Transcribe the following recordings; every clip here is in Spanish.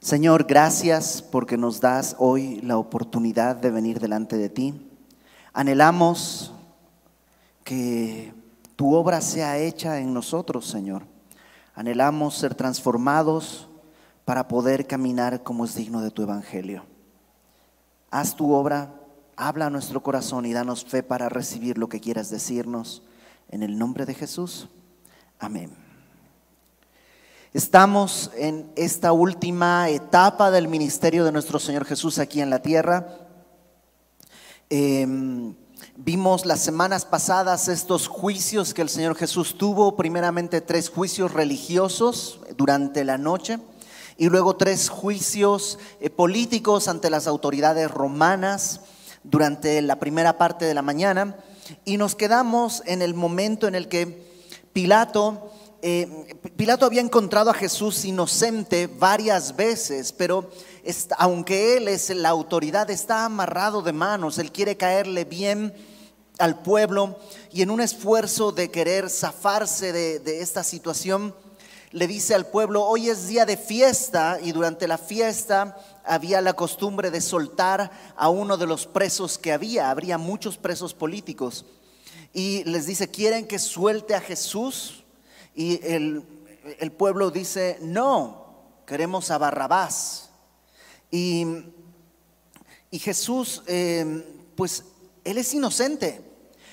Señor, gracias porque nos das hoy la oportunidad de venir delante de ti. Anhelamos que tu obra sea hecha en nosotros, Señor. Anhelamos ser transformados para poder caminar como es digno de tu evangelio. Haz tu obra, habla a nuestro corazón y danos fe para recibir lo que quieras decirnos. En el nombre de Jesús. Amén. Estamos en esta última etapa del ministerio de nuestro Señor Jesús aquí en la tierra. Em, vimos las semanas pasadas estos juicios que el Señor Jesús tuvo, primeramente tres juicios religiosos durante la noche y luego tres juicios eh, políticos ante las autoridades romanas durante la primera parte de la mañana y nos quedamos en el momento en el que Pilato, eh, Pilato había encontrado a Jesús inocente varias veces, pero aunque él es la autoridad, está amarrado de manos, él quiere caerle bien al pueblo y en un esfuerzo de querer zafarse de esta situación, le dice al pueblo, hoy es día de fiesta y durante la fiesta había la costumbre de soltar a uno de los presos que había, habría muchos presos políticos. Y les dice, ¿quieren que suelte a Jesús? Y el, pueblo dice, no, queremos a Barrabás. Y, Jesús, eh, pues él es inocente.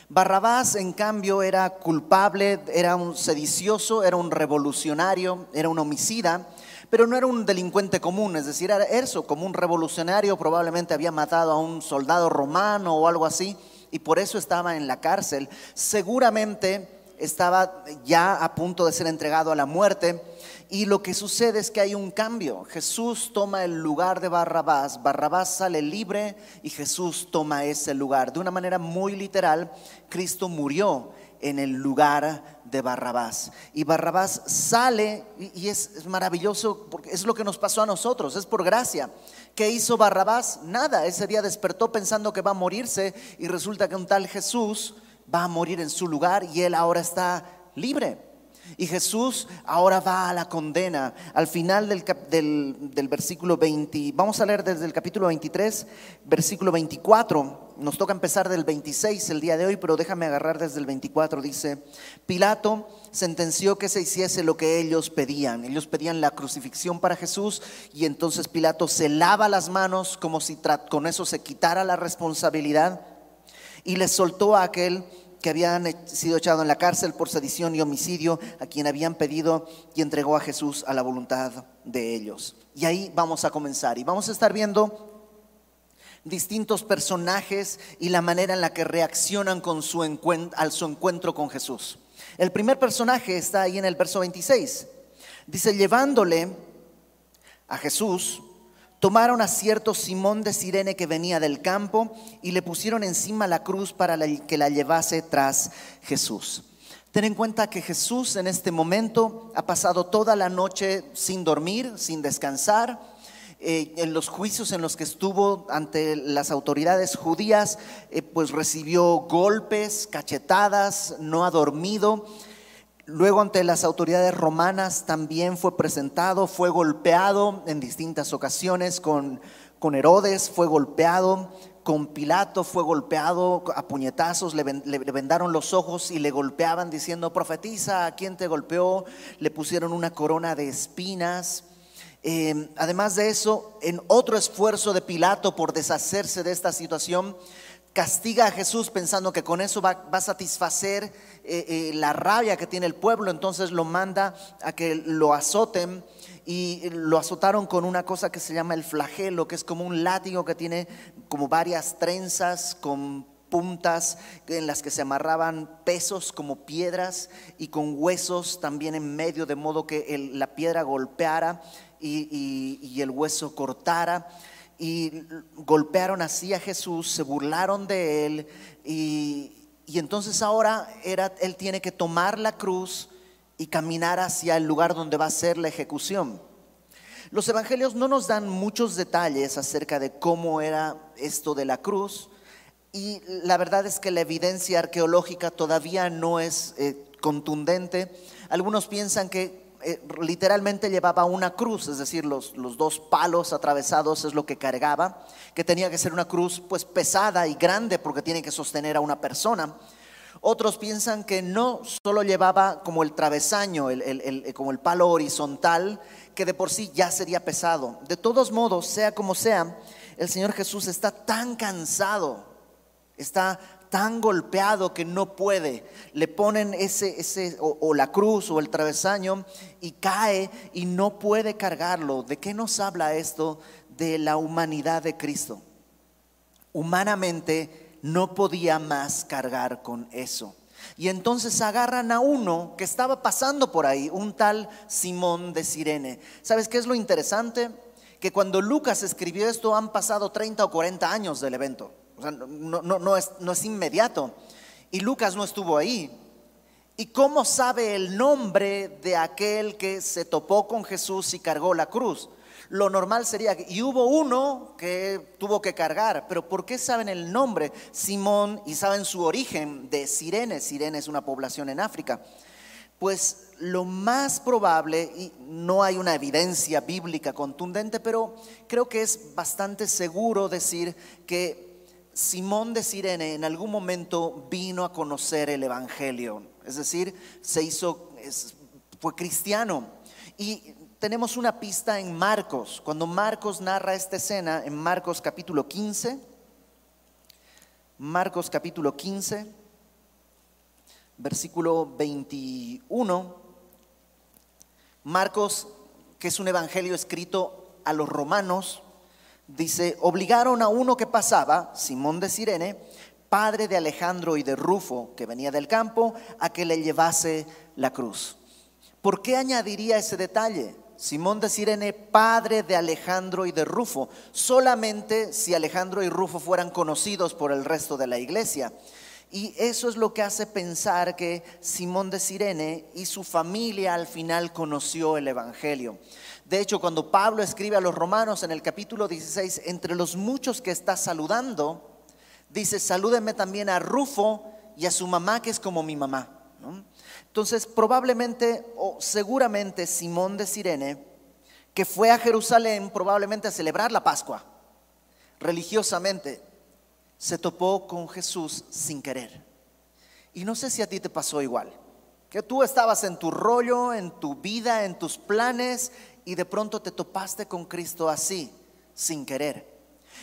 Barrabás, en cambio, era culpable, era un sedicioso, era un revolucionario, era un homicida, pero no era un delincuente común, es decir, era eso, como un revolucionario, probablemente había matado a un soldado romano o algo así, y por eso estaba en la cárcel. Seguramente estaba ya a punto de ser entregado a la muerte y lo que sucede es que hay un cambio. Jesús toma el lugar de Barrabás, Barrabás sale libre y Jesús toma ese lugar. De una manera muy literal, Cristo murió en el lugar de Barrabás. Y Barrabás sale y es, maravilloso porque es lo que nos pasó a nosotros, es por gracia. ¿Qué hizo Barrabás? Nada, ese día despertó pensando que va a morirse y resulta que un tal Jesús va a morir en su lugar y él ahora está libre. Y Jesús ahora va a la condena. Al final del, versículo 20, vamos a leer desde el capítulo 23, versículo 24. Nos toca empezar del 26 el día de hoy, pero déjame agarrar desde el 24. Dice, Pilato sentenció que se hiciese lo que ellos pedían. Ellos pedían la crucifixión para Jesús y entonces Pilato se lava las manos como si con eso se quitara la responsabilidad y le soltó a aquel que habían sido echados en la cárcel por sedición y homicidio, a quien habían pedido y entregó a Jesús a la voluntad de ellos. Y ahí vamos a comenzar y vamos a estar viendo distintos personajes y la manera en la que reaccionan con su al su encuentro con Jesús. El primer personaje está ahí en el verso 26. Dice, llevándole a Jesús, Tomaron a cierto Simón de Sirene que venía del campo y le pusieron encima la cruz para que la llevase tras Jesús. Ten en cuenta que Jesús en este momento ha pasado toda la noche sin dormir, sin descansar. Eh, en los juicios en los que estuvo ante las autoridades judías, eh, pues recibió golpes, cachetadas, no ha dormido. Luego ante las autoridades romanas también fue presentado, fue golpeado en distintas ocasiones con, con Herodes, fue golpeado con Pilato, fue golpeado a puñetazos, le, vendaron los ojos y le golpeaban diciendo, profetiza, ¿a quién te golpeó? Le pusieron una corona de espinas. Eh, además de eso, en otro esfuerzo de Pilato por deshacerse de esta situación, castiga a Jesús pensando que con eso va, a satisfacer eh, eh, la rabia que tiene el pueblo, entonces lo manda a que lo azoten y lo azotaron con una cosa que se llama el flagelo, que es como un látigo que tiene como varias trenzas con puntas en las que se amarraban pesos como piedras y con huesos también en medio, de modo que la piedra golpeara y el hueso cortara y golpearon así a Jesús, se burlaron de él y, entonces ahora era, él tiene que tomar la cruz y caminar hacia el lugar donde va a ser la ejecución. Los evangelios no nos dan muchos detalles acerca de cómo era esto de la cruz y la verdad es que la evidencia arqueológica todavía no es eh, contundente. Algunos piensan que literalmente llevaba una cruz, es decir, los, los, dos palos atravesados es lo que cargaba, que tenía que ser una cruz pues pesada y grande porque tiene que sostener a una persona. Otros piensan que no solo llevaba como el travesaño, como el palo horizontal, que de por sí ya sería pesado. De todos modos, sea como sea, el Señor Jesús está tan cansado, está tan golpeado que no puede. Le ponen ese, ese o, la cruz o el travesaño y cae y no puede cargarlo. ¿De qué nos habla esto? De la humanidad de Cristo. Humanamente no podía más cargar con eso. Y entonces agarran a uno que estaba pasando por ahí, un tal Simón de Sirene. ¿Sabes qué es lo interesante? Que cuando Lucas escribió esto han pasado 30 o 40 años del evento. O sea, no, es, no es inmediato. Y Lucas no estuvo ahí. ¿Y cómo sabe el nombre de aquel que se topó con Jesús y cargó la cruz? Lo normal sería y hubo uno que tuvo que cargar, pero ¿por qué saben el nombre? Simón y saben su origen de Sirene. Sirene es una población en África. Pues lo más probable, y no hay una evidencia bíblica contundente, pero creo que es bastante seguro decir que Simón de Sirene en algún momento vino a conocer el Evangelio, es decir, se hizo, fue cristiano. Y tenemos una pista en Marcos, cuando Marcos narra esta escena, en Marcos capítulo 15, Marcos capítulo 15, versículo 21, Marcos, que es un evangelio escrito a los romanos, dice, obligaron a uno que pasaba, Simón de Sirene, padre de Alejandro y de Rufo, que venía del campo, a que le llevase la cruz. ¿Por qué añadiría ese detalle? Simón de Sirene, padre de Alejandro y de Rufo, solamente si Alejandro y Rufo fueran conocidos por el resto de la iglesia. Y eso es lo que hace pensar que Simón de Sirene y su familia al final conoció el Evangelio. De hecho, cuando Pablo escribe a los romanos en el capítulo 16, entre los muchos que está saludando, dice, salúdenme también a Rufo y a su mamá, que es como mi mamá. Entonces, probablemente o seguramente Simón de Sirene, que fue a Jerusalén probablemente a celebrar la Pascua, religiosamente, se topó con Jesús sin querer. Y no sé si a ti te pasó igual, que tú estabas en tu rollo, en tu vida, en tus planes, y de pronto te topaste con Cristo así, sin querer.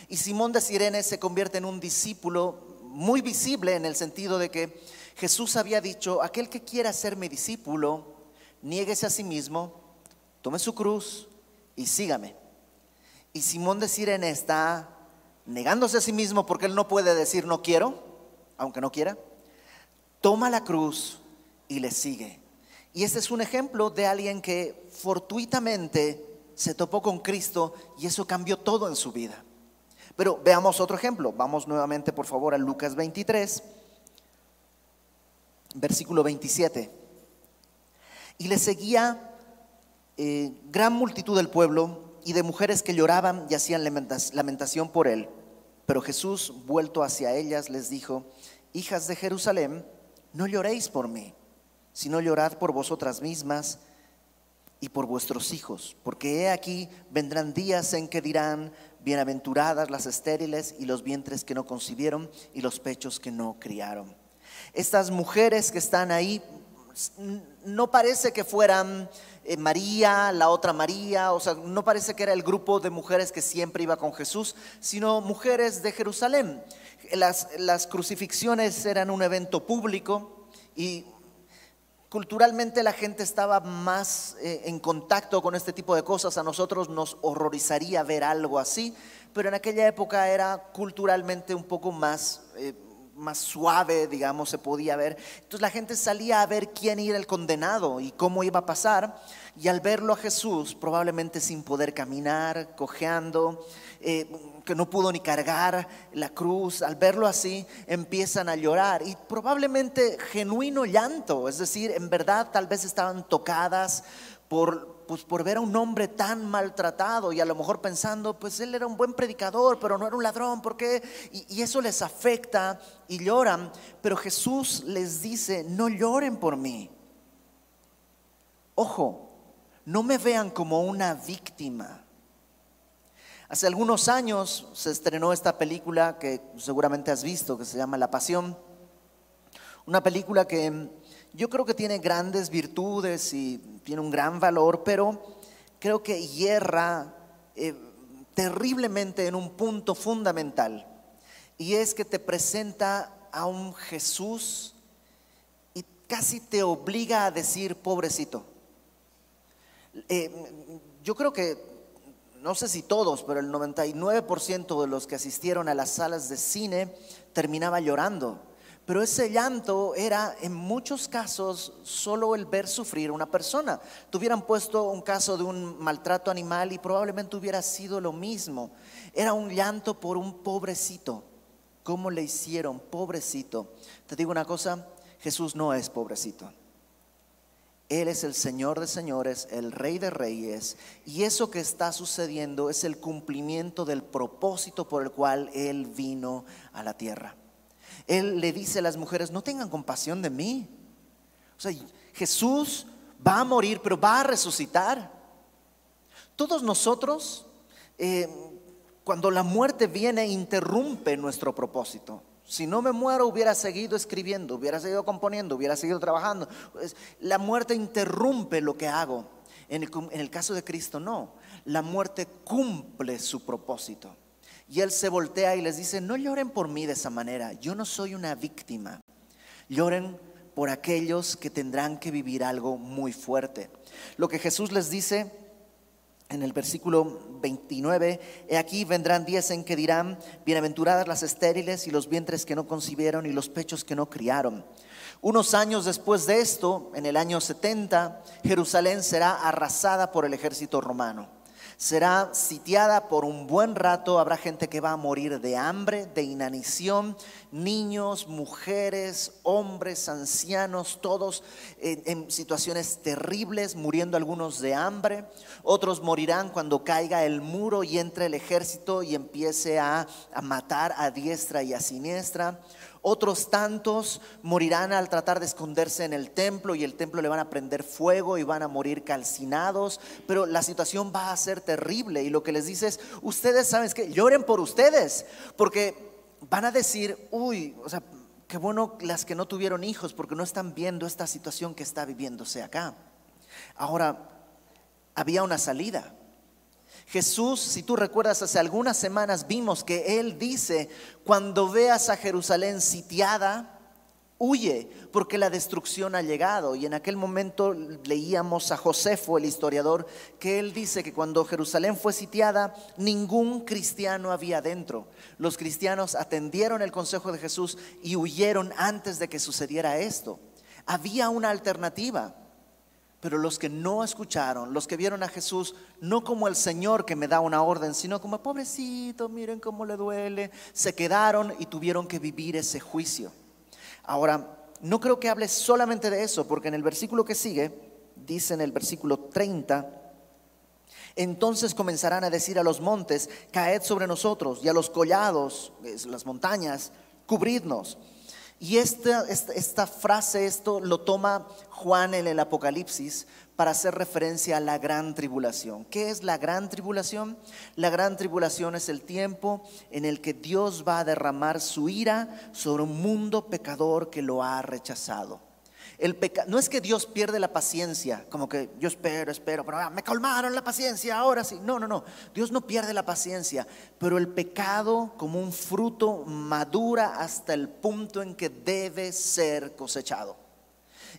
Y Simón de Sirene se convierte en un discípulo muy visible en el sentido de que Jesús había dicho, aquel que quiera ser mi discípulo, niéguese a sí mismo, tome su cruz y sígame. Y Simón de Sirene está negándose a sí mismo porque él no puede decir no quiero, aunque no quiera. Toma la cruz y le sigue. Y este es un ejemplo de alguien que fortuitamente se topó con Cristo y eso cambió todo en su vida. Pero veamos otro ejemplo. Vamos nuevamente, por favor, a Lucas 23, versículo 27. Y le seguía eh, gran multitud del pueblo y de mujeres que lloraban y hacían lamentación por él. Pero Jesús, vuelto hacia ellas, les dijo, hijas de Jerusalén, no lloréis por mí, sino llorad por vosotras mismas y por vuestros hijos, porque he aquí vendrán días en que dirán, bienaventuradas las estériles y los vientres que no concibieron y los pechos que no criaron. Estas mujeres que están ahí, no parece que fueran eh, María, la otra María, o sea, no parece que era el grupo de mujeres que siempre iba con Jesús, sino mujeres de Jerusalén. Las, las crucifixiones eran un evento público y Culturalmente la gente estaba más eh, en contacto con este tipo de cosas. A nosotros nos horrorizaría ver algo así, pero en aquella época era culturalmente un poco más, eh, más suave, digamos, se podía ver. Entonces la gente salía a ver quién era el condenado y cómo iba a pasar. Y al verlo a Jesús, probablemente sin poder caminar, cojeando, eh, que no pudo ni cargar la cruz, al verlo así empiezan a llorar y probablemente genuino llanto, es decir, en verdad tal vez estaban tocadas por, pues, por ver a un hombre tan maltratado y a lo mejor pensando, pues él era un buen predicador, pero no era un ladrón, ¿por qué? Y, y eso les afecta y lloran, pero Jesús les dice, no lloren por mí. Ojo, no me vean como una víctima. Hace algunos años se estrenó esta película que seguramente has visto, que se llama La Pasión. Una película que yo creo que tiene grandes virtudes y tiene un gran valor, pero creo que hierra eh, terriblemente en un punto fundamental. Y es que te presenta a un Jesús y casi te obliga a decir, pobrecito. Eh, yo creo que, no sé si todos, pero el 99% de los que asistieron a las salas de cine terminaba llorando. Pero ese llanto era en muchos casos solo el ver sufrir a una persona. Tuvieran puesto un caso de un maltrato animal y probablemente hubiera sido lo mismo. Era un llanto por un pobrecito. ¿Cómo le hicieron? Pobrecito. Te digo una cosa, Jesús no es pobrecito. Él es el Señor de señores, el Rey de reyes, y eso que está sucediendo es el cumplimiento del propósito por el cual Él vino a la tierra. Él le dice a las mujeres, no tengan compasión de mí. O sea, Jesús va a morir, pero va a resucitar. Todos nosotros, eh, cuando la muerte viene, interrumpe nuestro propósito. Si no me muero, hubiera seguido escribiendo, hubiera seguido componiendo, hubiera seguido trabajando. Pues, la muerte interrumpe lo que hago. En el, en el caso de Cristo, no. La muerte cumple su propósito. Y Él se voltea y les dice, no lloren por mí de esa manera. Yo no soy una víctima. Lloren por aquellos que tendrán que vivir algo muy fuerte. Lo que Jesús les dice en el versículo 29, he aquí vendrán días en que dirán, bienaventuradas las estériles y los vientres que no concibieron y los pechos que no criaron. Unos años después de esto, en el año 70, Jerusalén será arrasada por el ejército romano será sitiada por un buen rato, habrá gente que va a morir de hambre, de inanición, niños, mujeres, hombres, ancianos, todos en, situaciones terribles, muriendo algunos de hambre, otros morirán cuando caiga el muro y entre el ejército y empiece a, a matar a diestra y a siniestra. Otros tantos morirán al tratar de esconderse en el templo y el templo le van a prender fuego y van a morir calcinados, pero la situación va a ser terrible y lo que les dice es, ustedes saben que lloren por ustedes, porque van a decir, uy, o sea, qué bueno las que no tuvieron hijos porque no están viendo esta situación que está viviéndose acá. Ahora, había una salida. Jesús, si tú recuerdas, hace algunas semanas vimos que Él dice, cuando veas a Jerusalén sitiada, huye, porque la destrucción ha llegado. Y en aquel momento leíamos a Josefo, el historiador, que él dice que cuando Jerusalén fue sitiada, ningún cristiano había dentro. Los cristianos atendieron el consejo de Jesús y huyeron antes de que sucediera esto. Había una alternativa. Pero los que no escucharon, los que vieron a Jesús no como el Señor que me da una orden, sino como pobrecito, miren cómo le duele, se quedaron y tuvieron que vivir ese juicio. Ahora, no creo que hable solamente de eso, porque en el versículo que sigue, dice en el versículo 30, entonces comenzarán a decir a los montes, caed sobre nosotros, y a los collados, las montañas, cubridnos. Y esta, esta, frase, esto lo toma Juan en el Apocalipsis para hacer referencia a la gran tribulación. ¿Qué es la gran tribulación? La gran tribulación es el tiempo en el que Dios va a derramar su ira sobre un mundo pecador que lo ha rechazado no es que Dios pierde la paciencia, como que yo espero, espero, pero ah, me calmaron la paciencia, ahora sí. No, no, no. Dios no pierde la paciencia, pero el pecado como un fruto madura hasta el punto en que debe ser cosechado.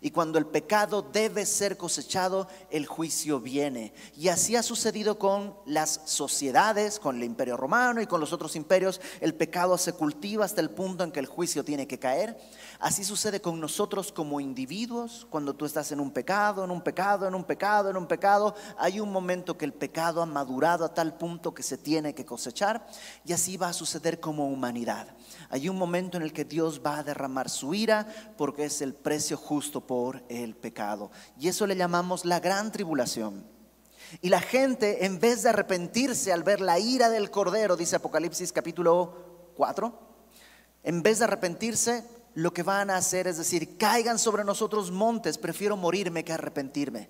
Y cuando el pecado debe ser cosechado, el juicio viene. Y así ha sucedido con las sociedades, con el imperio romano y con los otros imperios. El pecado se cultiva hasta el punto en que el juicio tiene que caer. Así sucede con nosotros como individuos. Cuando tú estás en un pecado, en un pecado, en un pecado, en un pecado, hay un momento que el pecado ha madurado a tal punto que se tiene que cosechar. Y así va a suceder como humanidad. Hay un momento en el que Dios va a derramar su ira porque es el precio justo por el pecado. Y eso le llamamos la gran tribulación. Y la gente, en vez de arrepentirse al ver la ira del Cordero, dice Apocalipsis capítulo 4, en vez de arrepentirse, lo que van a hacer es decir, caigan sobre nosotros montes, prefiero morirme que arrepentirme.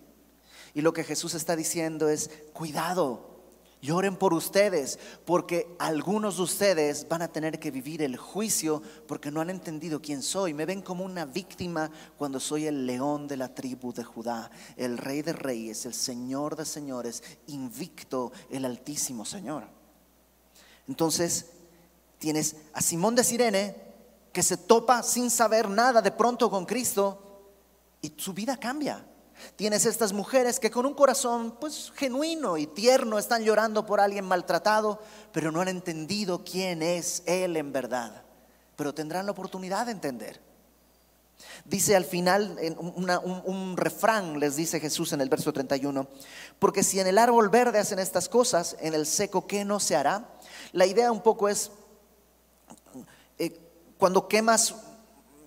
Y lo que Jesús está diciendo es, cuidado, lloren por ustedes, porque algunos de ustedes van a tener que vivir el juicio porque no han entendido quién soy. Me ven como una víctima cuando soy el león de la tribu de Judá, el rey de reyes, el señor de señores, invicto, el altísimo Señor. Entonces, tienes a Simón de Sirene que se topa sin saber nada de pronto con Cristo y su vida cambia. Tienes estas mujeres que con un corazón pues genuino y tierno están llorando por alguien maltratado, pero no han entendido quién es Él en verdad. Pero tendrán la oportunidad de entender. Dice al final un, refrán, les dice Jesús en el verso 31, porque si en el árbol verde hacen estas cosas, en el seco, ¿qué no se hará? La idea un poco es, eh, cuando quemas,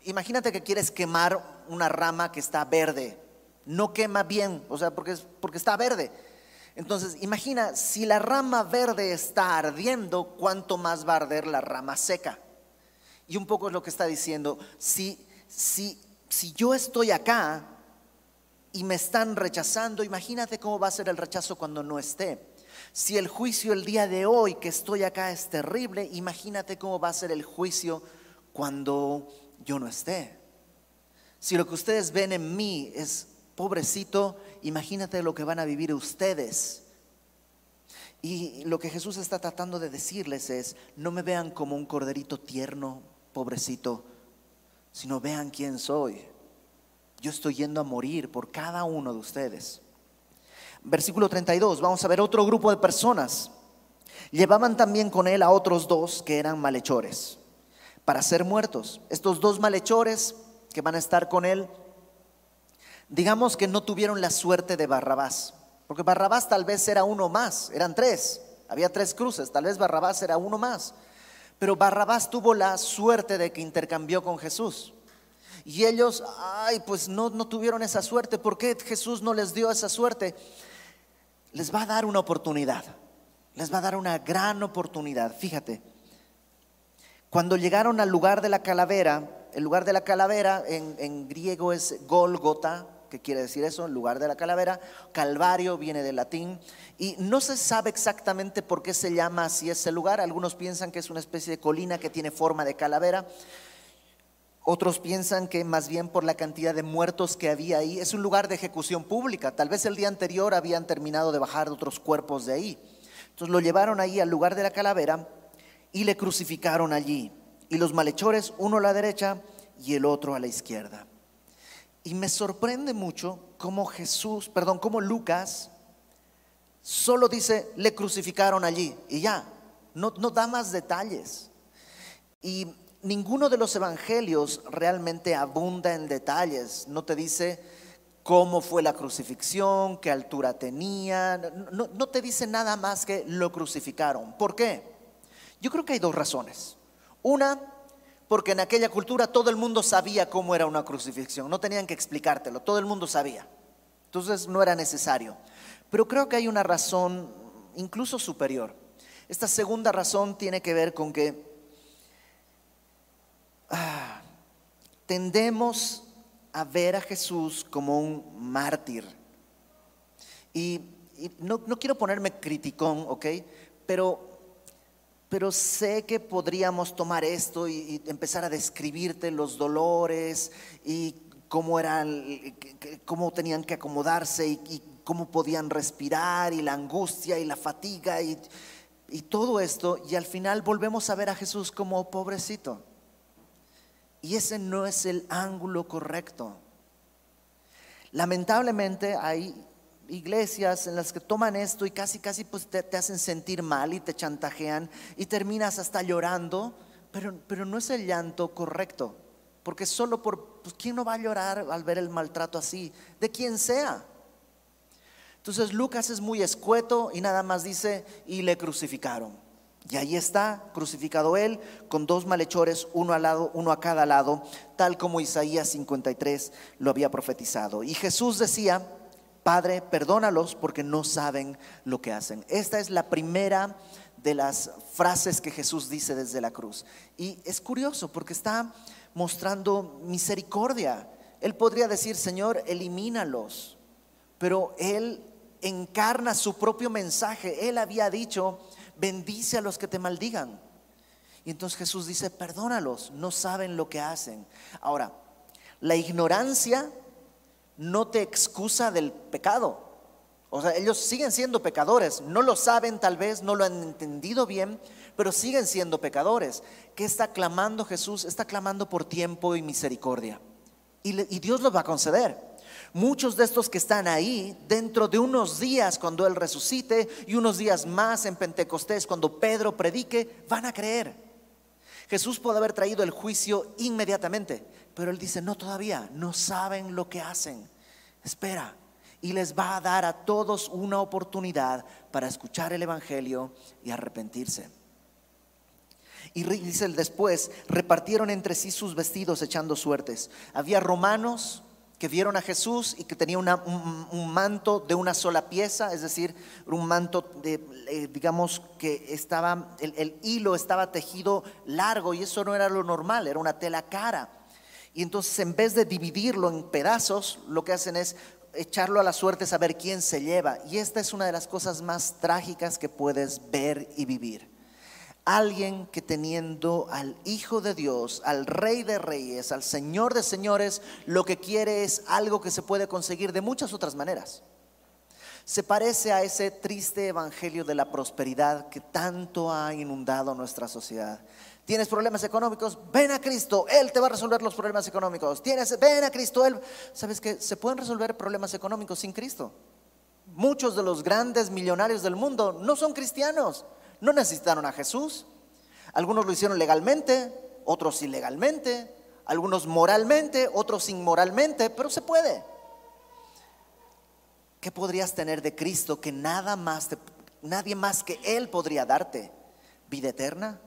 imagínate que quieres quemar una rama que está verde, no quema bien, o sea, porque, porque está verde. Entonces, imagina, si la rama verde está ardiendo, ¿cuánto más va a arder la rama seca? Y un poco es lo que está diciendo, si, si, si yo estoy acá y me están rechazando, imagínate cómo va a ser el rechazo cuando no esté. Si el juicio el día de hoy que estoy acá es terrible, imagínate cómo va a ser el juicio cuando yo no esté. Si lo que ustedes ven en mí es pobrecito, imagínate lo que van a vivir ustedes. Y lo que Jesús está tratando de decirles es, no me vean como un corderito tierno, pobrecito, sino vean quién soy. Yo estoy yendo a morir por cada uno de ustedes. Versículo 32, vamos a ver otro grupo de personas. Llevaban también con él a otros dos que eran malhechores para ser muertos. Estos dos malhechores que van a estar con él digamos que no tuvieron la suerte de Barrabás, porque Barrabás tal vez era uno más, eran tres, había tres cruces, tal vez Barrabás era uno más, pero Barrabás tuvo la suerte de que intercambió con Jesús. Y ellos, ay, pues no, no tuvieron esa suerte. ¿Por qué Jesús no les dio esa suerte? Les va a dar una oportunidad. Les va a dar una gran oportunidad. Fíjate, cuando llegaron al lugar de la calavera, el lugar de la calavera en, en griego es Golgota, ¿Qué quiere decir eso? En lugar de la calavera, Calvario viene del latín y no se sabe exactamente por qué se llama así ese lugar. Algunos piensan que es una especie de colina que tiene forma de calavera. Otros piensan que más bien por la cantidad de muertos que había ahí, es un lugar de ejecución pública. Tal vez el día anterior habían terminado de bajar otros cuerpos de ahí. Entonces lo llevaron ahí al lugar de la calavera y le crucificaron allí. Y los malhechores, uno a la derecha y el otro a la izquierda. Y me sorprende mucho cómo Jesús, perdón, cómo Lucas solo dice, le crucificaron allí y ya, no, no da más detalles. Y ninguno de los evangelios realmente abunda en detalles, no te dice cómo fue la crucifixión, qué altura tenía, no, no te dice nada más que lo crucificaron. ¿Por qué? Yo creo que hay dos razones. Una, porque en aquella cultura todo el mundo sabía cómo era una crucifixión, no tenían que explicártelo, todo el mundo sabía. Entonces no era necesario. Pero creo que hay una razón incluso superior. Esta segunda razón tiene que ver con que ah, tendemos a ver a Jesús como un mártir. Y, no, no, quiero ponerme criticón, ¿ok? Pero pero sé que podríamos tomar esto y, empezar a describirte los dolores y cómo eran, cómo tenían que acomodarse y, cómo podían respirar y la angustia y la fatiga y, y todo esto y al final volvemos a ver a Jesús como pobrecito. Y ese no es el ángulo correcto. Lamentablemente hay iglesias en las que toman esto y casi, casi pues te, hacen sentir mal y te chantajean y terminas hasta llorando, pero, pero no es el llanto correcto, porque solo por, pues ¿quién no va a llorar al ver el maltrato así? De quien sea. Entonces Lucas es muy escueto y nada más dice, y le crucificaron. Y ahí está, crucificado él, con dos malhechores, uno al lado, uno a cada lado, tal como Isaías 53 lo había profetizado. Y Jesús decía, Padre, perdónalos porque no saben lo que hacen. Esta es la primera de las frases que Jesús dice desde la cruz. Y es curioso porque está mostrando misericordia. Él podría decir, Señor, elimínalos, pero él encarna su propio mensaje. Él había dicho, bendice a los que te maldigan. Y entonces Jesús dice, perdónalos, no saben lo que hacen. Ahora, la ignorancia no te excusa del pecado. O sea, ellos siguen siendo pecadores, no lo saben tal vez, no lo han entendido bien, pero siguen siendo pecadores. ¿Qué está clamando Jesús? Está clamando por tiempo y misericordia. Y, y Dios lo va a conceder. Muchos de estos que están ahí, dentro de unos días cuando Él resucite y unos días más en Pentecostés, cuando Pedro predique, van a creer. Jesús puede haber traído el juicio inmediatamente, pero Él dice, no todavía, no saben lo que hacen. Espera, y les va a dar a todos una oportunidad para escuchar el Evangelio y arrepentirse. Y dice después, repartieron entre sí sus vestidos echando suertes. Había romanos que vieron a Jesús y que tenía un, manto de una sola pieza, es decir, un manto de, eh, digamos que estaba, el, el hilo estaba tejido largo y eso no era lo normal, era una tela cara. Y entonces en vez de dividirlo en pedazos, lo que hacen es echarlo a la suerte, saber quién se lleva. Y esta es una de las cosas más trágicas que puedes ver y vivir. Alguien que teniendo al Hijo de Dios, al Rey de Reyes, al Señor de Señores, lo que quiere es algo que se puede conseguir de muchas otras maneras. Se parece a ese triste evangelio de la prosperidad que tanto ha inundado nuestra sociedad. Tienes problemas económicos, ven a Cristo, Él te va a resolver los problemas económicos. Tienes, ven a Cristo, Él. ¿Sabes que se pueden resolver problemas económicos sin Cristo? Muchos de los grandes millonarios del mundo no son cristianos. No necesitaron a Jesús. Algunos lo hicieron legalmente, otros ilegalmente, algunos moralmente, otros inmoralmente, pero se puede. ¿Qué podrías tener de Cristo que nada más nadie más que él podría darte? Vida eterna,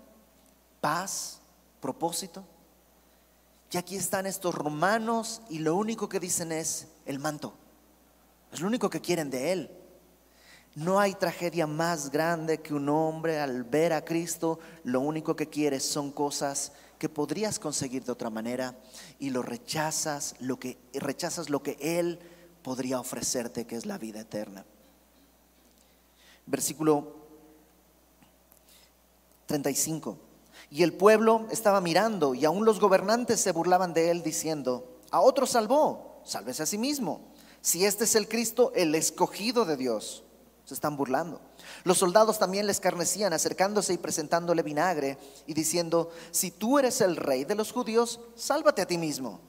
paz, propósito. Y aquí están estos romanos y lo único que dicen es el manto. Es lo único que quieren de él. No hay tragedia más grande que un hombre al ver a Cristo, lo único que quiere son cosas que podrías conseguir de otra manera y lo rechazas, lo que rechazas lo que él podría ofrecerte, que es la vida eterna. Versículo 35. Y el pueblo estaba mirando y aún los gobernantes se burlaban de él diciendo, a otro salvó, sálvese a sí mismo. Si este es el Cristo, el escogido de Dios se están burlando. Los soldados también le escarnecían, acercándose y presentándole vinagre y diciendo, si tú eres el rey de los judíos, sálvate a ti mismo.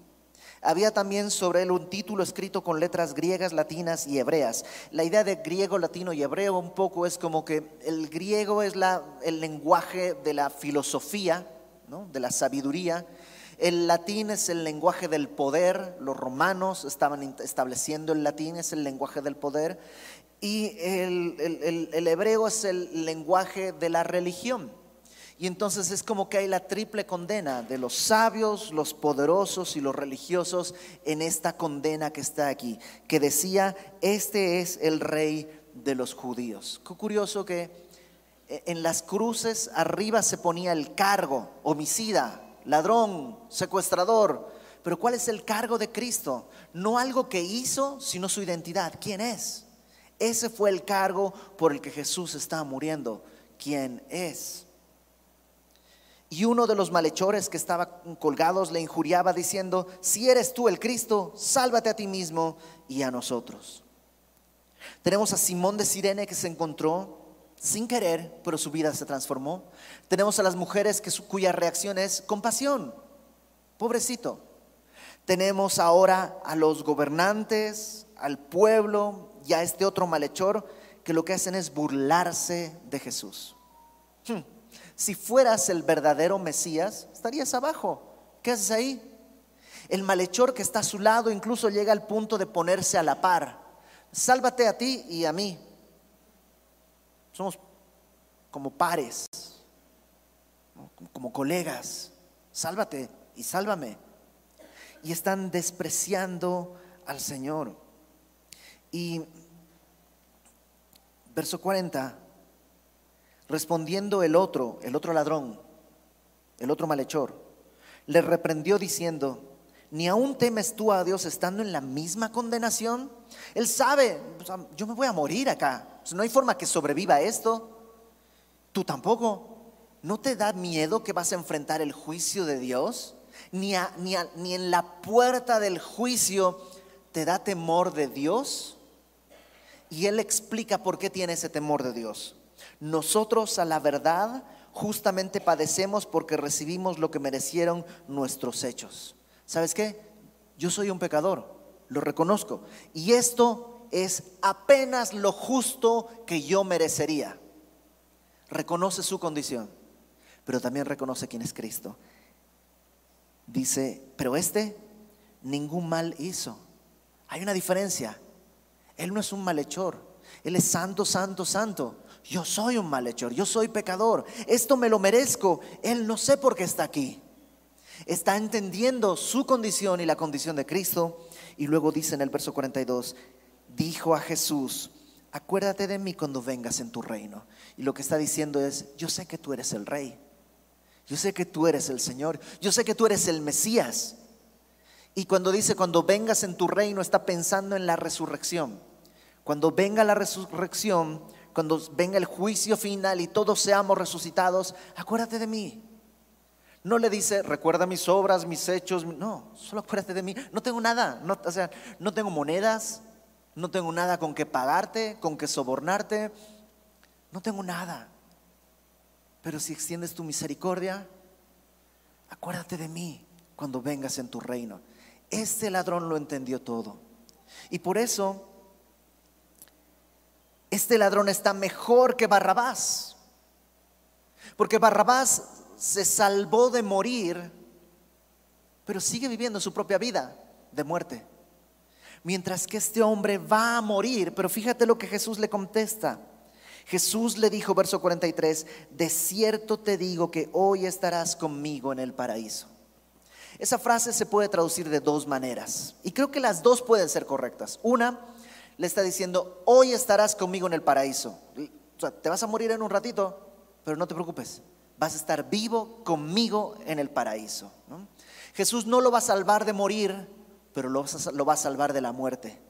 Había también sobre él un título escrito con letras griegas, latinas y hebreas. La idea de griego, latino y hebreo un poco es como que el griego es la, el lenguaje de la filosofía, de la sabiduría. El latín es el lenguaje del poder, los romanos estaban estableciendo el latín, es el lenguaje del poder y el, hebreo es el lenguaje de la religión. Y entonces es como que hay la triple condena de los sabios, los poderosos y los religiosos en esta condena que está aquí, que decía, este es el rey de los judíos. Qué curioso que eh, en las cruces arriba se ponía el cargo, homicida, ladrón, secuestrador. Pero ¿cuál es el cargo de Cristo? No algo que hizo, sino su identidad. ¿Quién es? Ese fue el cargo por el que Jesús estaba muriendo. ¿Quién es? Y uno de los malhechores que estaba colgados le injuriaba diciendo, si eres tú el Cristo, sálvate a ti mismo y a nosotros. Tenemos a Simón de Sirene que se encontró sin querer, pero su vida se transformó. Tenemos a las mujeres cuya reacción es compasión. Pobrecito. Tenemos ahora a los gobernantes, al pueblo, y a este otro malhechor que lo que hacen es burlarse de Jesús. Hmm. Si fueras el verdadero Mesías, estarías abajo. ¿Qué haces ahí? El malhechor que está a su lado incluso llega al punto de ponerse a la par. Sálvate a ti y a mí. Somos como pares, como colegas. Sálvate y sálvame. Y están despreciando al Señor. Y verso 40, respondiendo el otro, el otro ladrón, el otro malhechor, le reprendió diciendo, ¿Ni aún temes tú a Dios estando en la misma condenación? Él sabe, yo me voy a morir acá. No hay forma que sobreviva esto. Tú tampoco. ¿No te da miedo que vas a enfrentar el juicio de Dios? Ni en la puerta del juicio te da temor de Dios. Y Él explica por qué tiene ese temor de Dios. Nosotros a la verdad justamente padecemos porque recibimos lo que merecieron nuestros hechos. ¿Sabes qué? Yo soy un pecador, lo reconozco. Y esto es apenas lo justo que yo merecería. Reconoce su condición, pero también reconoce quién es Cristo. Dice, pero este ningún mal hizo. Hay una diferencia. Él no es un malhechor. Él es santo, santo, santo. Yo soy un malhechor, yo soy pecador. Esto me lo merezco. Él no sé por qué está aquí está entendiendo su condición y la condición de Cristo. Y luego dice en el verso 42, dijo a Jesús, acuérdate de mí cuando vengas en tu reino. Y lo que está diciendo es, yo sé que tú eres el rey, yo sé que tú eres el Señor, yo sé que tú eres el Mesías. Y cuando dice, cuando vengas en tu reino, está pensando en la resurrección. Cuando venga la resurrección, cuando venga el juicio final y todos seamos resucitados, acuérdate de mí. No le dice, recuerda mis obras, mis hechos. No, solo acuérdate de mí. No tengo nada. No, o sea, no tengo monedas. No tengo nada con que pagarte, con que sobornarte. No tengo nada. Pero si extiendes tu misericordia, acuérdate de mí cuando vengas en tu reino. Este ladrón lo entendió todo. Y por eso, este ladrón está mejor que Barrabás. Porque Barrabás se salvó de morir, pero sigue viviendo su propia vida de muerte. Mientras que este hombre va a morir, pero fíjate lo que Jesús le contesta. Jesús le dijo, verso 43, de cierto te digo que hoy estarás conmigo en el paraíso. Esa frase se puede traducir de dos maneras y creo que las dos pueden ser correctas. Una, le está diciendo, hoy estarás conmigo en el paraíso. O sea, te vas a morir en un ratito, pero no te preocupes, vas a estar vivo conmigo en el paraíso. Jesús no lo va a salvar de morir, pero lo, va a salvar de la muerte.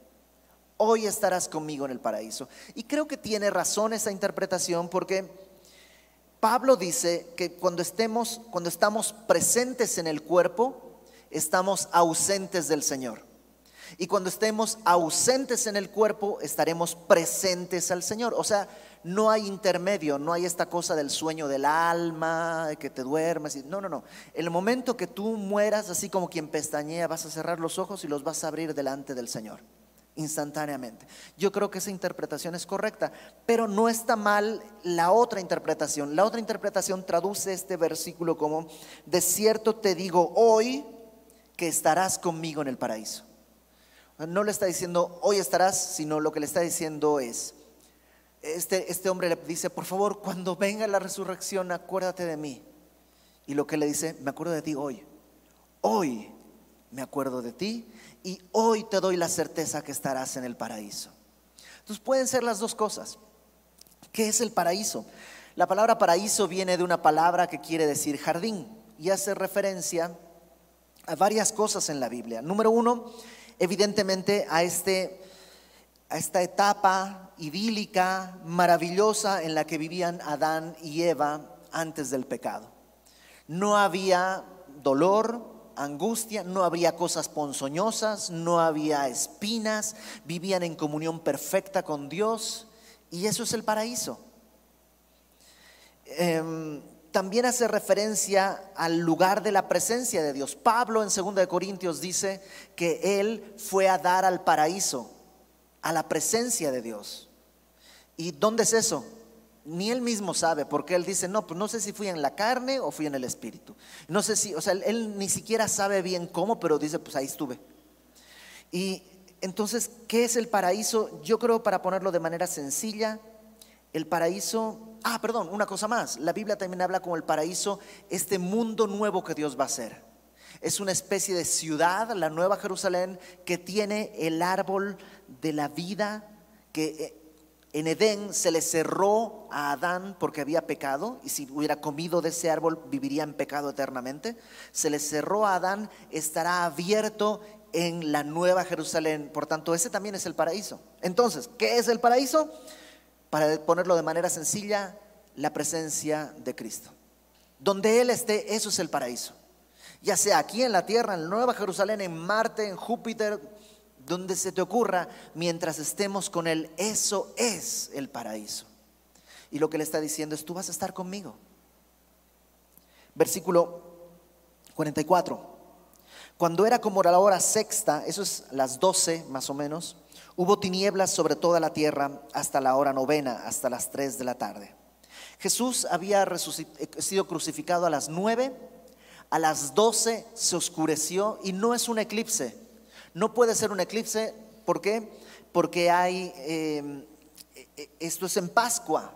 Hoy estarás conmigo en el paraíso. Y creo que tiene razón esa interpretación porque Pablo dice que cuando estemos, cuando estamos presentes en el cuerpo, estamos ausentes del Señor. Y cuando estemos ausentes en el cuerpo, estaremos presentes al Señor. O sea, no hay intermedio, no hay esta cosa del sueño del alma, que te duermes. No, no, no. El momento que tú mueras, así como quien pestañea, vas a cerrar los ojos y los vas a abrir delante del Señor, instantáneamente. Yo creo que esa interpretación es correcta, pero no está mal la otra interpretación. La otra interpretación traduce este versículo como, de cierto te digo hoy que estarás conmigo en el paraíso. No le está diciendo hoy estarás, sino lo que le está diciendo es, este, este hombre le dice, por favor, cuando venga la resurrección, acuérdate de mí. Y lo que le dice, me acuerdo de ti hoy. Hoy me acuerdo de ti y hoy te doy la certeza que estarás en el paraíso. Entonces pueden ser las dos cosas. ¿Qué es el paraíso? La palabra paraíso viene de una palabra que quiere decir jardín y hace referencia a varias cosas en la Biblia. Número uno, evidentemente a este a esta etapa idílica, maravillosa en la que vivían Adán y Eva antes del pecado. No había dolor, angustia, no había cosas ponzoñosas, no había espinas, vivían en comunión perfecta con Dios y eso es el paraíso. Em, también hace referencia al lugar de la presencia de Dios. Pablo en 2 Corintios dice que él fue a dar al paraíso a la presencia de Dios. ¿Y dónde es eso? Ni él mismo sabe, porque él dice, no, pues no sé si fui en la carne o fui en el espíritu. No sé si, o sea, él, ni siquiera sabe bien cómo, pero dice, pues ahí estuve. Y entonces, ¿qué es el paraíso? Yo creo, para ponerlo de manera sencilla, el paraíso, ah, perdón, una cosa más, la Biblia también habla como el paraíso, este mundo nuevo que Dios va a hacer. Es una especie de ciudad, la Nueva Jerusalén, que tiene el árbol de la vida, que eh, en Edén se le cerró a Adán porque había pecado y si hubiera comido de ese árbol viviría en pecado eternamente. Se le cerró a Adán, estará abierto en la nueva Jerusalén. Por tanto, ese también es el paraíso. Entonces, ¿qué es el paraíso? Para ponerlo de manera sencilla, la presencia de Cristo. Donde Él esté, eso es el paraíso. Ya sea aquí en la tierra, en nueva Jerusalén, en Marte, en Júpiter, donde se te ocurra, mientras estemos con Él, eso es el paraíso. Y lo que le está diciendo es, tú vas a estar conmigo. Versículo 44. Cuando era como la hora sexta, eso es las doce más o menos, hubo tinieblas sobre toda la tierra hasta la hora novena, hasta las tres de la tarde. Jesús había eh, sido crucificado a las nueve, a las doce se oscureció y no es un eclipse no puede ser un eclipse, ¿por qué? Porque hay, em, e, esto es en Pascua,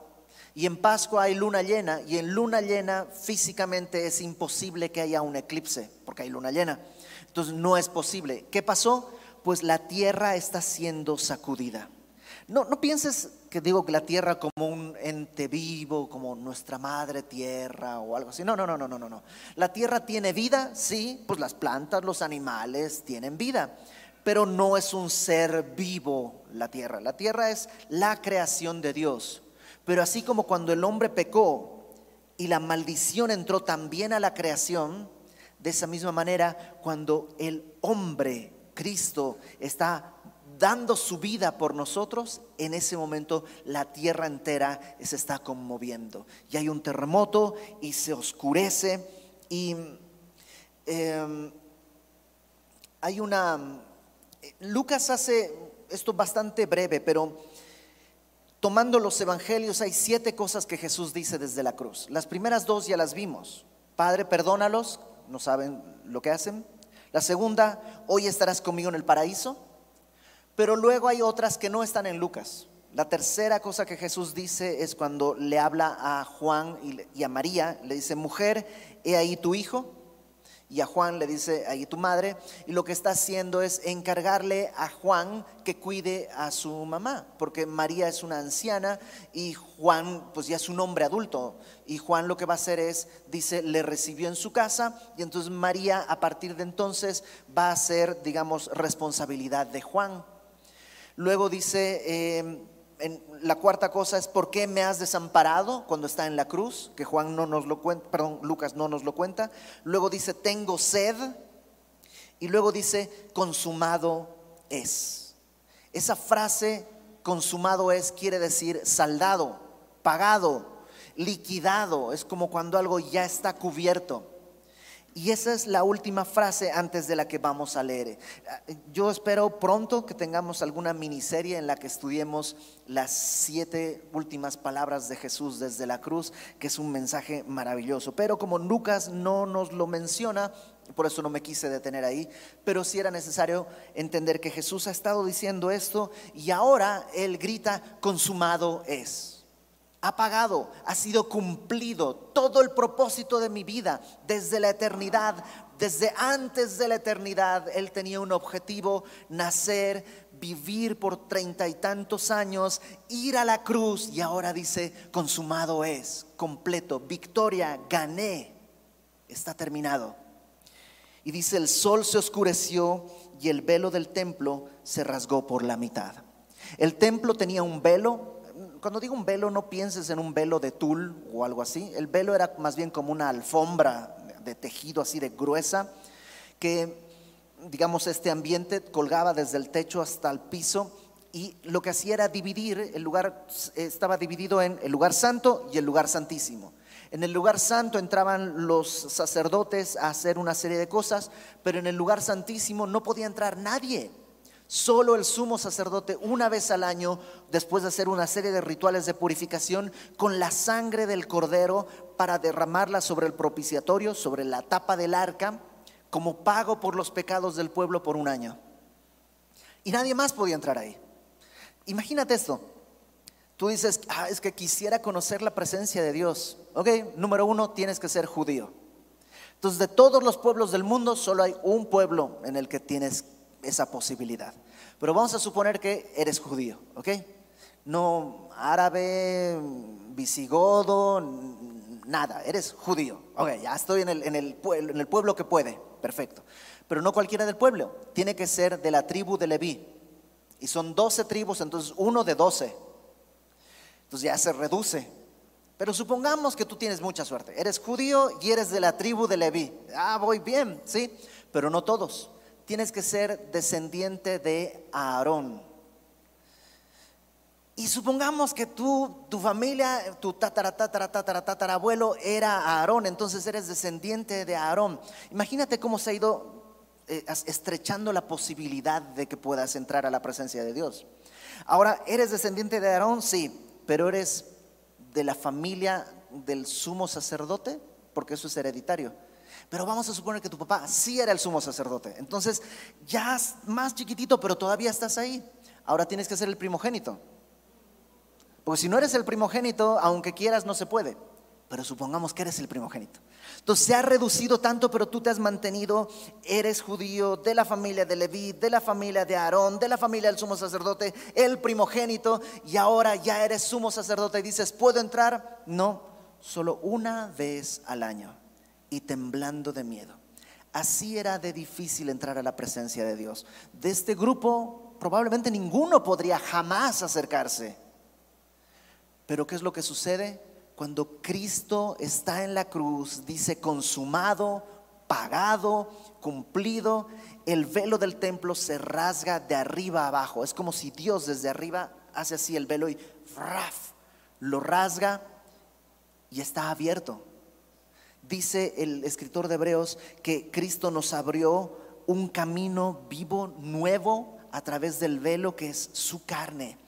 y en Pascua hay luna llena, y en luna llena físicamente es imposible que haya un eclipse, porque hay luna llena. Entonces no es posible. ¿Qué pasó? Pues la tierra está siendo sacudida. No, no pienses que digo que la tierra como un ente vivo, como nuestra madre tierra o algo así. No, no, no, no, no, no. La tierra tiene vida, sí, pues las plantas, los animales tienen vida, pero no es un ser vivo la tierra. La tierra es la creación de Dios. Pero así como cuando el hombre pecó y la maldición entró también a la creación, de esa misma manera, cuando el hombre, Cristo, está dando su vida por nosotros, en ese momento la tierra entera se está conmoviendo. Y hay un terremoto y se oscurece y em, hay una... Lucas hace esto bastante breve, pero tomando los evangelios hay siete cosas que Jesús dice desde la cruz. Las primeras dos ya las vimos. Padre, perdónalos, no saben lo que hacen. La segunda, hoy estarás conmigo en el paraíso. Pero luego hay otras que no están en Lucas. La tercera cosa que Jesús dice es cuando le habla a Juan y a María, le dice, mujer, he ahí tu hijo. Y a Juan le dice, ahí tu madre. Y lo que está haciendo es encargarle a Juan que cuide a su mamá, porque María es una anciana y Juan pues ya es un hombre adulto. Y Juan lo que va a hacer es, dice, le recibió en su casa y entonces María a partir de entonces va a ser, digamos, responsabilidad de Juan. Luego dice, em, la cuarta cosa es, ¿por qué me has desamparado cuando está en la cruz? Que Juan no nos lo cuenta, perdón, Lucas no nos lo cuenta. Luego dice, tengo sed. Y luego dice, consumado es. Esa frase, consumado es, quiere decir saldado, pagado, liquidado. Es como cuando algo ya está cubierto. Y esa es la última frase antes de la que vamos a leer. Yo espero pronto que tengamos alguna miniserie en la que estudiemos las siete últimas palabras de Jesús desde la cruz, que es un mensaje maravilloso. Pero como Lucas no nos lo menciona, por eso no me quise detener ahí, pero sí era necesario entender que Jesús ha estado diciendo esto y ahora Él grita, consumado es ha pagado, ha sido cumplido todo el propósito de mi vida desde la eternidad, desde antes de la eternidad. Él tenía un objetivo, nacer, vivir por treinta y tantos años, ir a la cruz y ahora dice, consumado es, completo, victoria, gané, está terminado. Y dice, el sol se oscureció y el velo del templo se rasgó por la mitad. El templo tenía un velo cuando digo un velo, no pienses en un velo de tul o algo así. El velo era más bien como una alfombra de tejido así de gruesa, que, digamos, este ambiente colgaba desde el techo hasta el piso y lo que hacía era dividir, el lugar estaba dividido en el lugar santo y el lugar santísimo. En el lugar santo entraban los sacerdotes a hacer una serie de cosas, pero en el lugar santísimo no podía entrar nadie. Solo el sumo sacerdote una vez al año, después de hacer una serie de rituales de purificación, con la sangre del cordero para derramarla sobre el propiciatorio, sobre la tapa del arca, como pago por los pecados del pueblo por un año. Y nadie más podía entrar ahí. Imagínate esto. Tú dices, ah, es que quisiera conocer la presencia de Dios. Ok, número uno, tienes que ser judío. Entonces, de todos los pueblos del mundo, solo hay un pueblo en el que tienes esa posibilidad. Pero vamos a suponer que eres judío, ¿ok? No árabe, visigodo, nada, eres judío. Ok, ya estoy en el, en el, pueblo, en el pueblo que puede, perfecto. Pero no cualquiera del pueblo, tiene que ser de la tribu de Leví. Y son 12 tribus, entonces uno de 12. Entonces ya se reduce. Pero supongamos que tú tienes mucha suerte. Eres judío y eres de la tribu de Leví. Ah, voy bien, ¿sí? Pero no todos. Tienes que ser descendiente de Aarón. Y supongamos que tú, tu familia, tu tatara, tatara, tatara, era Aarón, entonces eres descendiente de Aarón. Imagínate cómo se ha ido eh, estrechando la posibilidad de que puedas entrar a la presencia de Dios. Ahora, ¿eres descendiente de Aarón? Sí, pero eres de la familia del sumo sacerdote, porque eso es hereditario. Pero vamos a suponer que tu papá sí era el sumo sacerdote. Entonces, ya más chiquitito, pero todavía estás ahí. Ahora tienes que ser el primogénito. Porque si no eres el primogénito, aunque quieras, no se puede. Pero supongamos que eres el primogénito. Entonces se ha reducido tanto, pero tú te has mantenido, eres judío, de la familia de Leví, de la familia de Aarón, de la familia del sumo sacerdote, el primogénito, y ahora ya eres sumo sacerdote y dices, ¿puedo entrar? No, solo una vez al año y temblando de miedo. Así era de difícil entrar a la presencia de Dios. De este grupo, probablemente ninguno podría jamás acercarse. Pero ¿qué es lo que sucede? Cuando Cristo está en la cruz, dice consumado, pagado, cumplido, el velo del templo se rasga de arriba abajo. Es como si Dios desde arriba hace así el velo y lo rasga y está abierto. Dice el escritor de Hebreos que Cristo nos abrió un camino vivo, nuevo, a través del velo que es su carne.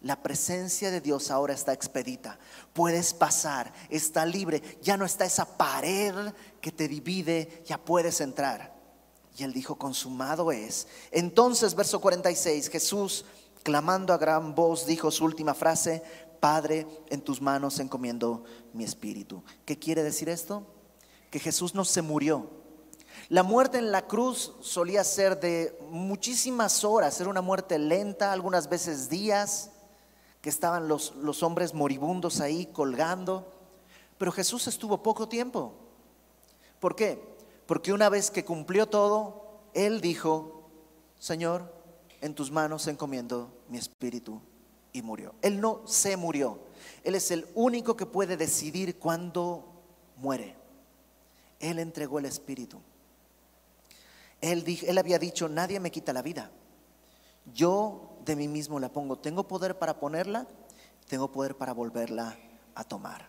La presencia de Dios ahora está expedita. Puedes pasar, está libre. Ya no está esa pared que te divide, ya puedes entrar. Y él dijo, consumado es. Entonces, verso 46, Jesús, clamando a gran voz, dijo su última frase, Padre, en tus manos encomiendo mi espíritu. ¿Qué quiere decir esto? Que Jesús no se murió. La muerte en la cruz solía ser de muchísimas horas, era una muerte lenta, algunas veces días que estaban los, los hombres moribundos ahí colgando. Pero Jesús estuvo poco tiempo. ¿Por qué? Porque una vez que cumplió todo, Él dijo, Señor, en tus manos encomiendo mi espíritu. Y murió. Él no se murió. Él es el único que puede decidir cuándo muere. Él entregó el espíritu. Él, había dicho, nadie me quita la vida. Yo de mí mismo la pongo. Tengo poder para ponerla, tengo poder para volverla a tomar.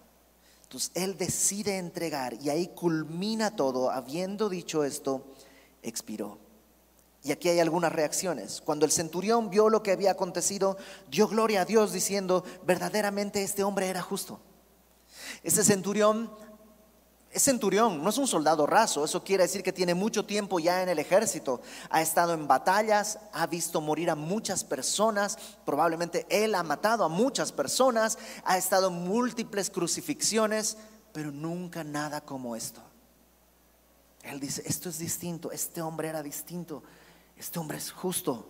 Entonces Él decide entregar y ahí culmina todo. Habiendo dicho esto, expiró. Y aquí hay algunas reacciones. Cuando el centurión vio lo que había acontecido, dio gloria a Dios diciendo, verdaderamente este hombre era justo. Ese centurión es centurión, no es un soldado raso, eso quiere decir que tiene mucho tiempo ya en el ejército, ha estado en batallas, ha visto morir a muchas personas, probablemente él ha matado a muchas personas, ha estado en múltiples crucifixiones, pero nunca nada como esto. Él dice, esto es distinto, este hombre era distinto, este hombre es justo.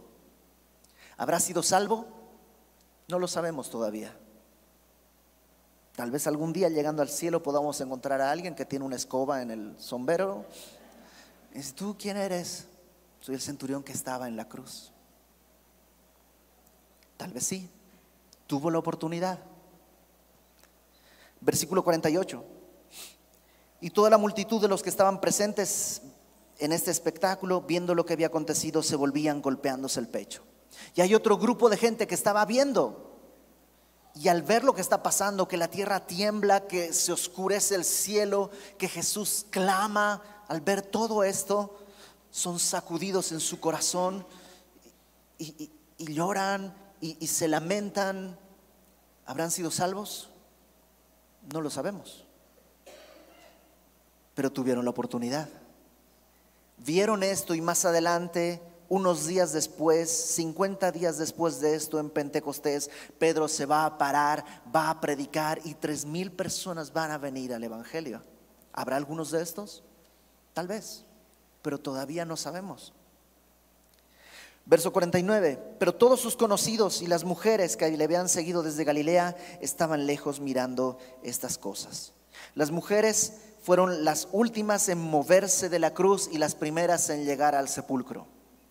¿Habrá sido salvo? No lo sabemos todavía. Tal vez algún día llegando al cielo podamos encontrar a alguien que tiene una escoba en el sombrero. Dice, ¿tú quién eres? Soy el centurión que estaba en la cruz. Tal vez sí, tuvo la oportunidad. Versículo 48. Y toda la multitud de los que estaban presentes en este espectáculo, viendo lo que había acontecido, se volvían golpeándose el pecho. Y hay otro grupo de gente que estaba viendo y al ver lo que está pasando, que la tierra tiembla, que se oscurece el cielo, que Jesús clama, al ver todo esto, son sacudidos en su corazón y, lloran y se lamentan. ¿Habrán sido salvos? No lo sabemos. Pero tuvieron la oportunidad. Vieron esto y más adelante unos días después, 50 días después de esto en Pentecostés, Pedro se va a parar, va a predicar y tres mil personas van a venir al Evangelio. ¿Habrá algunos de estos? Tal vez, pero todavía no sabemos. Verso 49, pero todos sus conocidos y las mujeres que le habían seguido desde Galilea estaban lejos mirando estas cosas. Las mujeres fueron las últimas en moverse de la cruz y las primeras en llegar al sepulcro.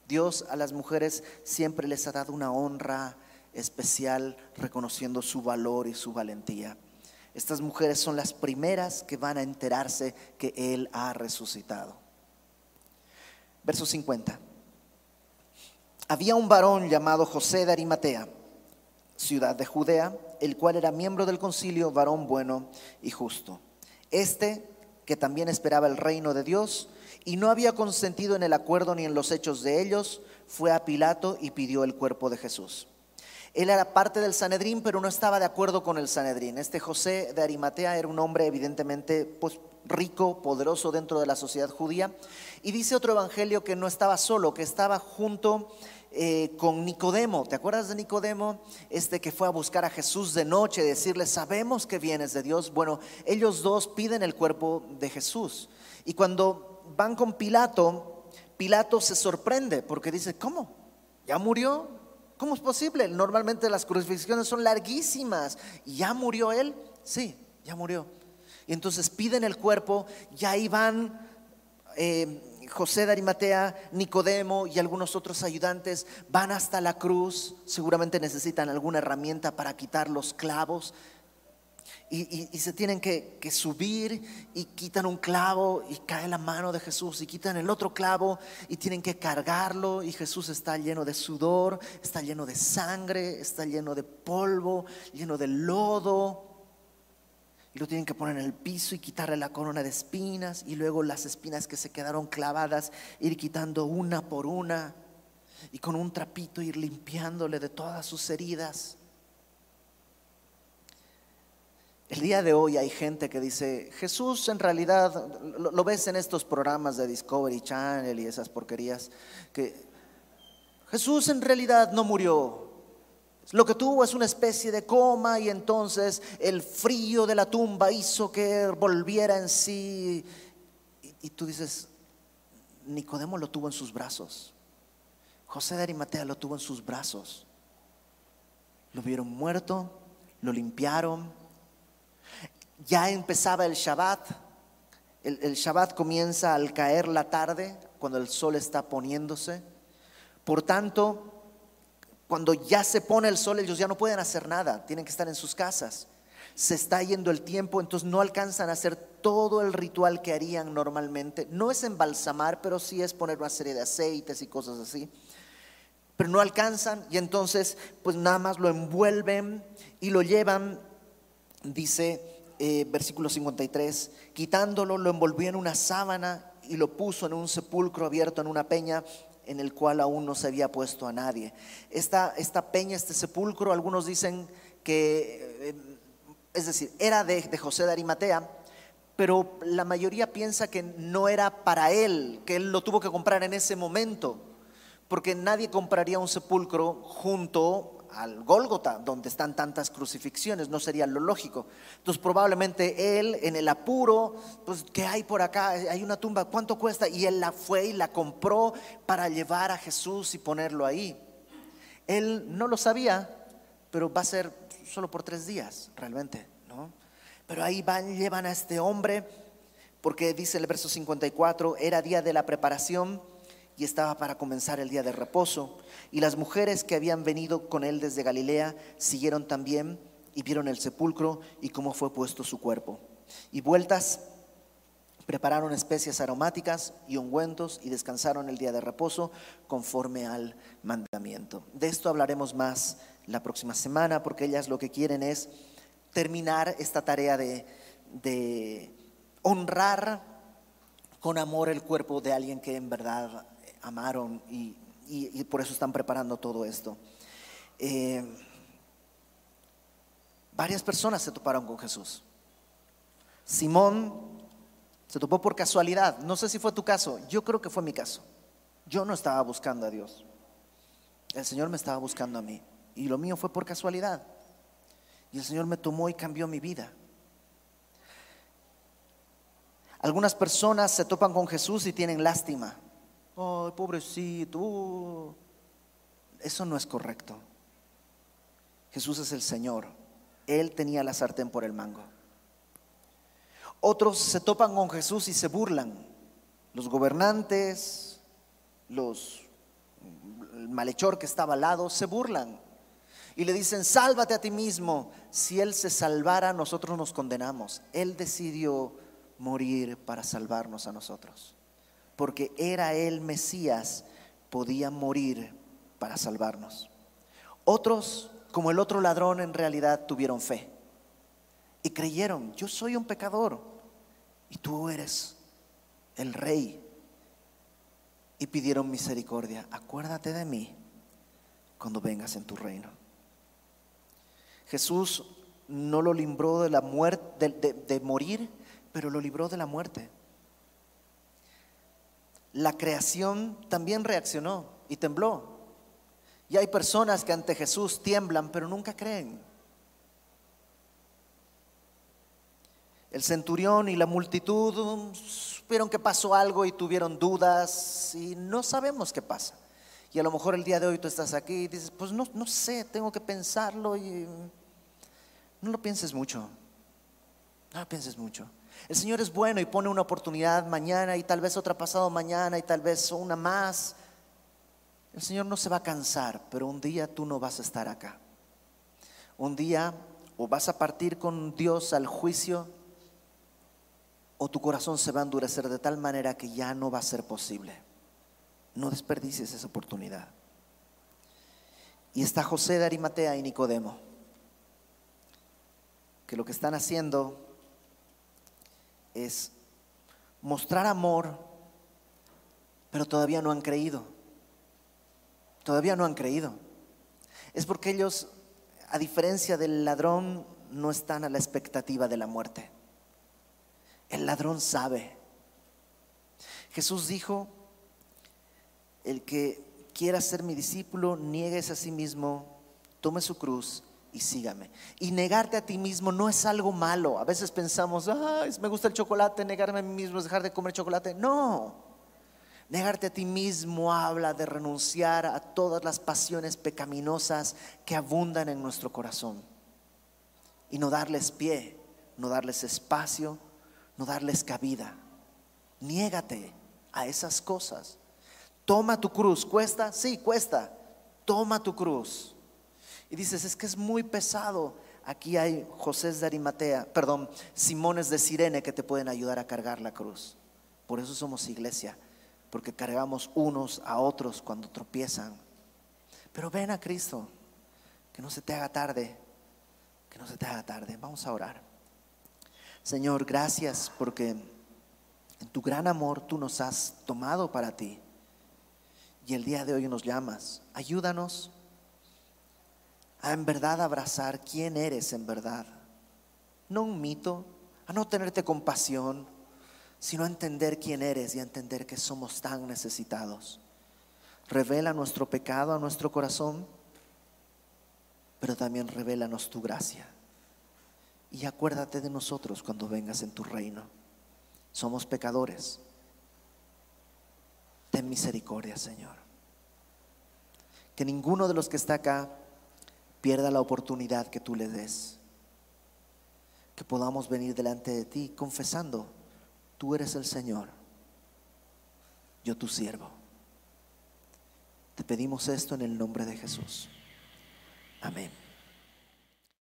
Dios a las mujeres siempre les ha dado una honra especial reconociendo su valor y su valentía. Estas mujeres son las primeras que van a enterarse que Él ha resucitado. Verso 50. Había un varón llamado José de Arimatea, ciudad de Judea, el cual era miembro del concilio, varón bueno y justo. Este, que también esperaba el reino de Dios y no había consentido en el acuerdo ni en los hechos de ellos, fue a Pilato y pidió el cuerpo de Jesús. Él era parte del Sanedrín, pero no estaba de acuerdo con el Sanedrín. Este José de Arimatea era un hombre evidentemente pues, rico, poderoso dentro de la sociedad judía. Y dice otro evangelio que no estaba solo, que estaba junto eh, con Nicodemo. ¿Te acuerdas de Nicodemo? Este que fue a buscar a Jesús de noche, decirle, sabemos que vienes de Dios. Bueno, ellos dos piden el cuerpo de Jesús. Y cuando van con Pilato, Pilato se sorprende porque dice, ¿cómo? ¿Ya murió? ¿Cómo es posible? Normalmente las crucifixiones son larguísimas. ¿Ya murió él? Sí, ya murió. Y entonces piden el cuerpo, ya ahí van... Eh, José de Arimatea, Nicodemo y algunos otros ayudantes van hasta la cruz, seguramente necesitan alguna herramienta para quitar los clavos. Y, se tienen que, subir y quitan un clavo y cae la mano de Jesús y quitan el otro clavo y tienen que cargarlo y Jesús está lleno de sudor, está lleno de sangre, está lleno de polvo, lleno de lodo y lo tienen que poner en el piso y quitarle la corona de espinas y luego las espinas que se quedaron clavadas, ir quitando una por una y con un trapito ir limpiándole de todas sus heridas. El día de hoy hay gente que dice, Jesús en realidad, lo, lo, ves en estos programas de Discovery Channel y esas porquerías, que Jesús en realidad no murió, lo que tuvo es una especie de coma y entonces el frío de la tumba hizo que volviera en sí. Y, tú dices, Nicodemo lo tuvo en sus brazos. José de Arimatea lo tuvo en sus brazos. Lo vieron muerto, lo limpiaron. Ya empezaba el Shabbat. El, el Shabbat comienza al caer la tarde, cuando el sol está poniéndose. Por tanto, cuando ya se pone el sol, ellos ya no pueden hacer nada, tienen que estar en sus casas. Se está yendo el tiempo, entonces no alcanzan a hacer todo el ritual que harían normalmente. No es embalsamar, pero sí es poner una serie de aceites y cosas así. Pero no alcanzan y entonces pues nada más lo envuelven y lo llevan, dice eh, versículo 53, quitándolo, lo envolvió en una sábana y lo puso en un sepulcro abierto en una peña en el cual aún no se había puesto a nadie. Esta, esta peña, este sepulcro, algunos dicen que, eh, es decir, era de, de José de Arimatea, pero la mayoría piensa que no era para él, que él lo tuvo que comprar en ese momento, porque nadie compraría un sepulcro junto al Gólgota, donde están tantas crucifixiones, no sería lo lógico. Entonces probablemente él en el apuro, pues ¿qué hay por acá? Hay una tumba, ¿cuánto cuesta? Y él la fue y la compró para llevar a Jesús y ponerlo ahí. Él no lo sabía, pero va a ser solo por tres días, realmente, ¿no? Pero ahí van, llevan a este hombre, porque dice el verso 54, era día de la preparación y estaba para comenzar el día de reposo. Y las mujeres que habían venido con él desde Galilea siguieron también y vieron el sepulcro y cómo fue puesto su cuerpo. Y vueltas prepararon especias aromáticas y ungüentos y descansaron el día de reposo conforme al mandamiento. De esto hablaremos más la próxima semana porque ellas lo que quieren es terminar esta tarea de, de honrar con amor el cuerpo de alguien que en verdad amaron y, por eso están preparando todo esto. Eh, varias personas se toparon con Jesús. Simón se topó por casualidad. No sé si fue tu caso. Yo creo que fue mi caso. Yo no estaba buscando a Dios. El Señor me estaba buscando a mí. Y lo mío fue por casualidad. Y el Señor me tomó y cambió mi vida. Algunas personas se topan con Jesús y tienen lástima. Ay, pobrecito. eso no es correcto. Jesús es el Señor. Él tenía la sartén por el mango. Otros se topan con Jesús y se burlan. Los gobernantes, los el malhechor que estaba al lado se burlan y le dicen, "Sálvate a ti mismo. Si él se salvara, nosotros nos condenamos." Él decidió morir para salvarnos a nosotros. Porque era el Mesías, podía morir para salvarnos. Otros, como el otro ladrón, en realidad tuvieron fe y creyeron, yo soy un pecador y tú eres el rey. Y pidieron misericordia, acuérdate de mí cuando vengas en tu reino. Jesús no lo libró de la muerte, de, de morir, pero lo libró de la muerte. La creación también reaccionó y tembló. Y hay personas que ante Jesús tiemblan, pero nunca creen. El centurión y la multitud supieron que pasó algo y tuvieron dudas y no sabemos qué pasa. Y a lo mejor el día de hoy tú estás aquí y dices, pues no, no sé, tengo que pensarlo y no lo pienses mucho. No lo pienses mucho. El Señor es bueno y pone una oportunidad mañana y tal vez otra pasado mañana y tal vez una más. El Señor no se va a cansar, pero un día tú no vas a estar acá. Un día o vas a partir con Dios al juicio o tu corazón se va a endurecer de tal manera que ya no va a ser posible. No desperdicies esa oportunidad. Y está José de Arimatea y Nicodemo, que lo que están haciendo es mostrar amor, pero todavía no han creído. Todavía no han creído. Es porque ellos, a diferencia del ladrón, no están a la expectativa de la muerte. El ladrón sabe. Jesús dijo, el que quiera ser mi discípulo, niegues a sí mismo, tome su cruz y sígame. Y negarte a ti mismo no es algo malo. A veces pensamos, me gusta el chocolate, negarme a mí mismo es dejar de comer chocolate. No. Negarte a ti mismo habla de renunciar a todas las pasiones pecaminosas que abundan en nuestro corazón. Y no darles pie, no darles espacio, no darles cabida. Niégate a esas cosas. Toma tu cruz. ¿Cuesta? Sí, cuesta. Toma tu cruz y dices, es que es muy pesado. Aquí hay José de Arimatea, perdón, Simones de Sirene que te pueden ayudar a cargar la cruz. Por eso somos iglesia, porque cargamos unos a otros cuando tropiezan. Pero ven a Cristo, que no se te haga tarde, que no se te haga tarde. Vamos a orar. Señor, gracias porque en tu gran amor tú nos has tomado para ti. Y el día de hoy nos llamas. Ayúdanos a en verdad abrazar quién eres en verdad. No un mito, a no tenerte compasión, sino a entender quién eres y a entender que somos tan necesitados. Revela nuestro pecado a nuestro corazón, pero también revélanos tu gracia. Y acuérdate de nosotros cuando vengas en tu reino. Somos pecadores. Ten misericordia, Señor. Que ninguno de los que está acá pierda la oportunidad que tú le des. Que podamos venir delante de ti confesando, tú eres el Señor, yo tu siervo. Te pedimos esto en el nombre de Jesús. Amén.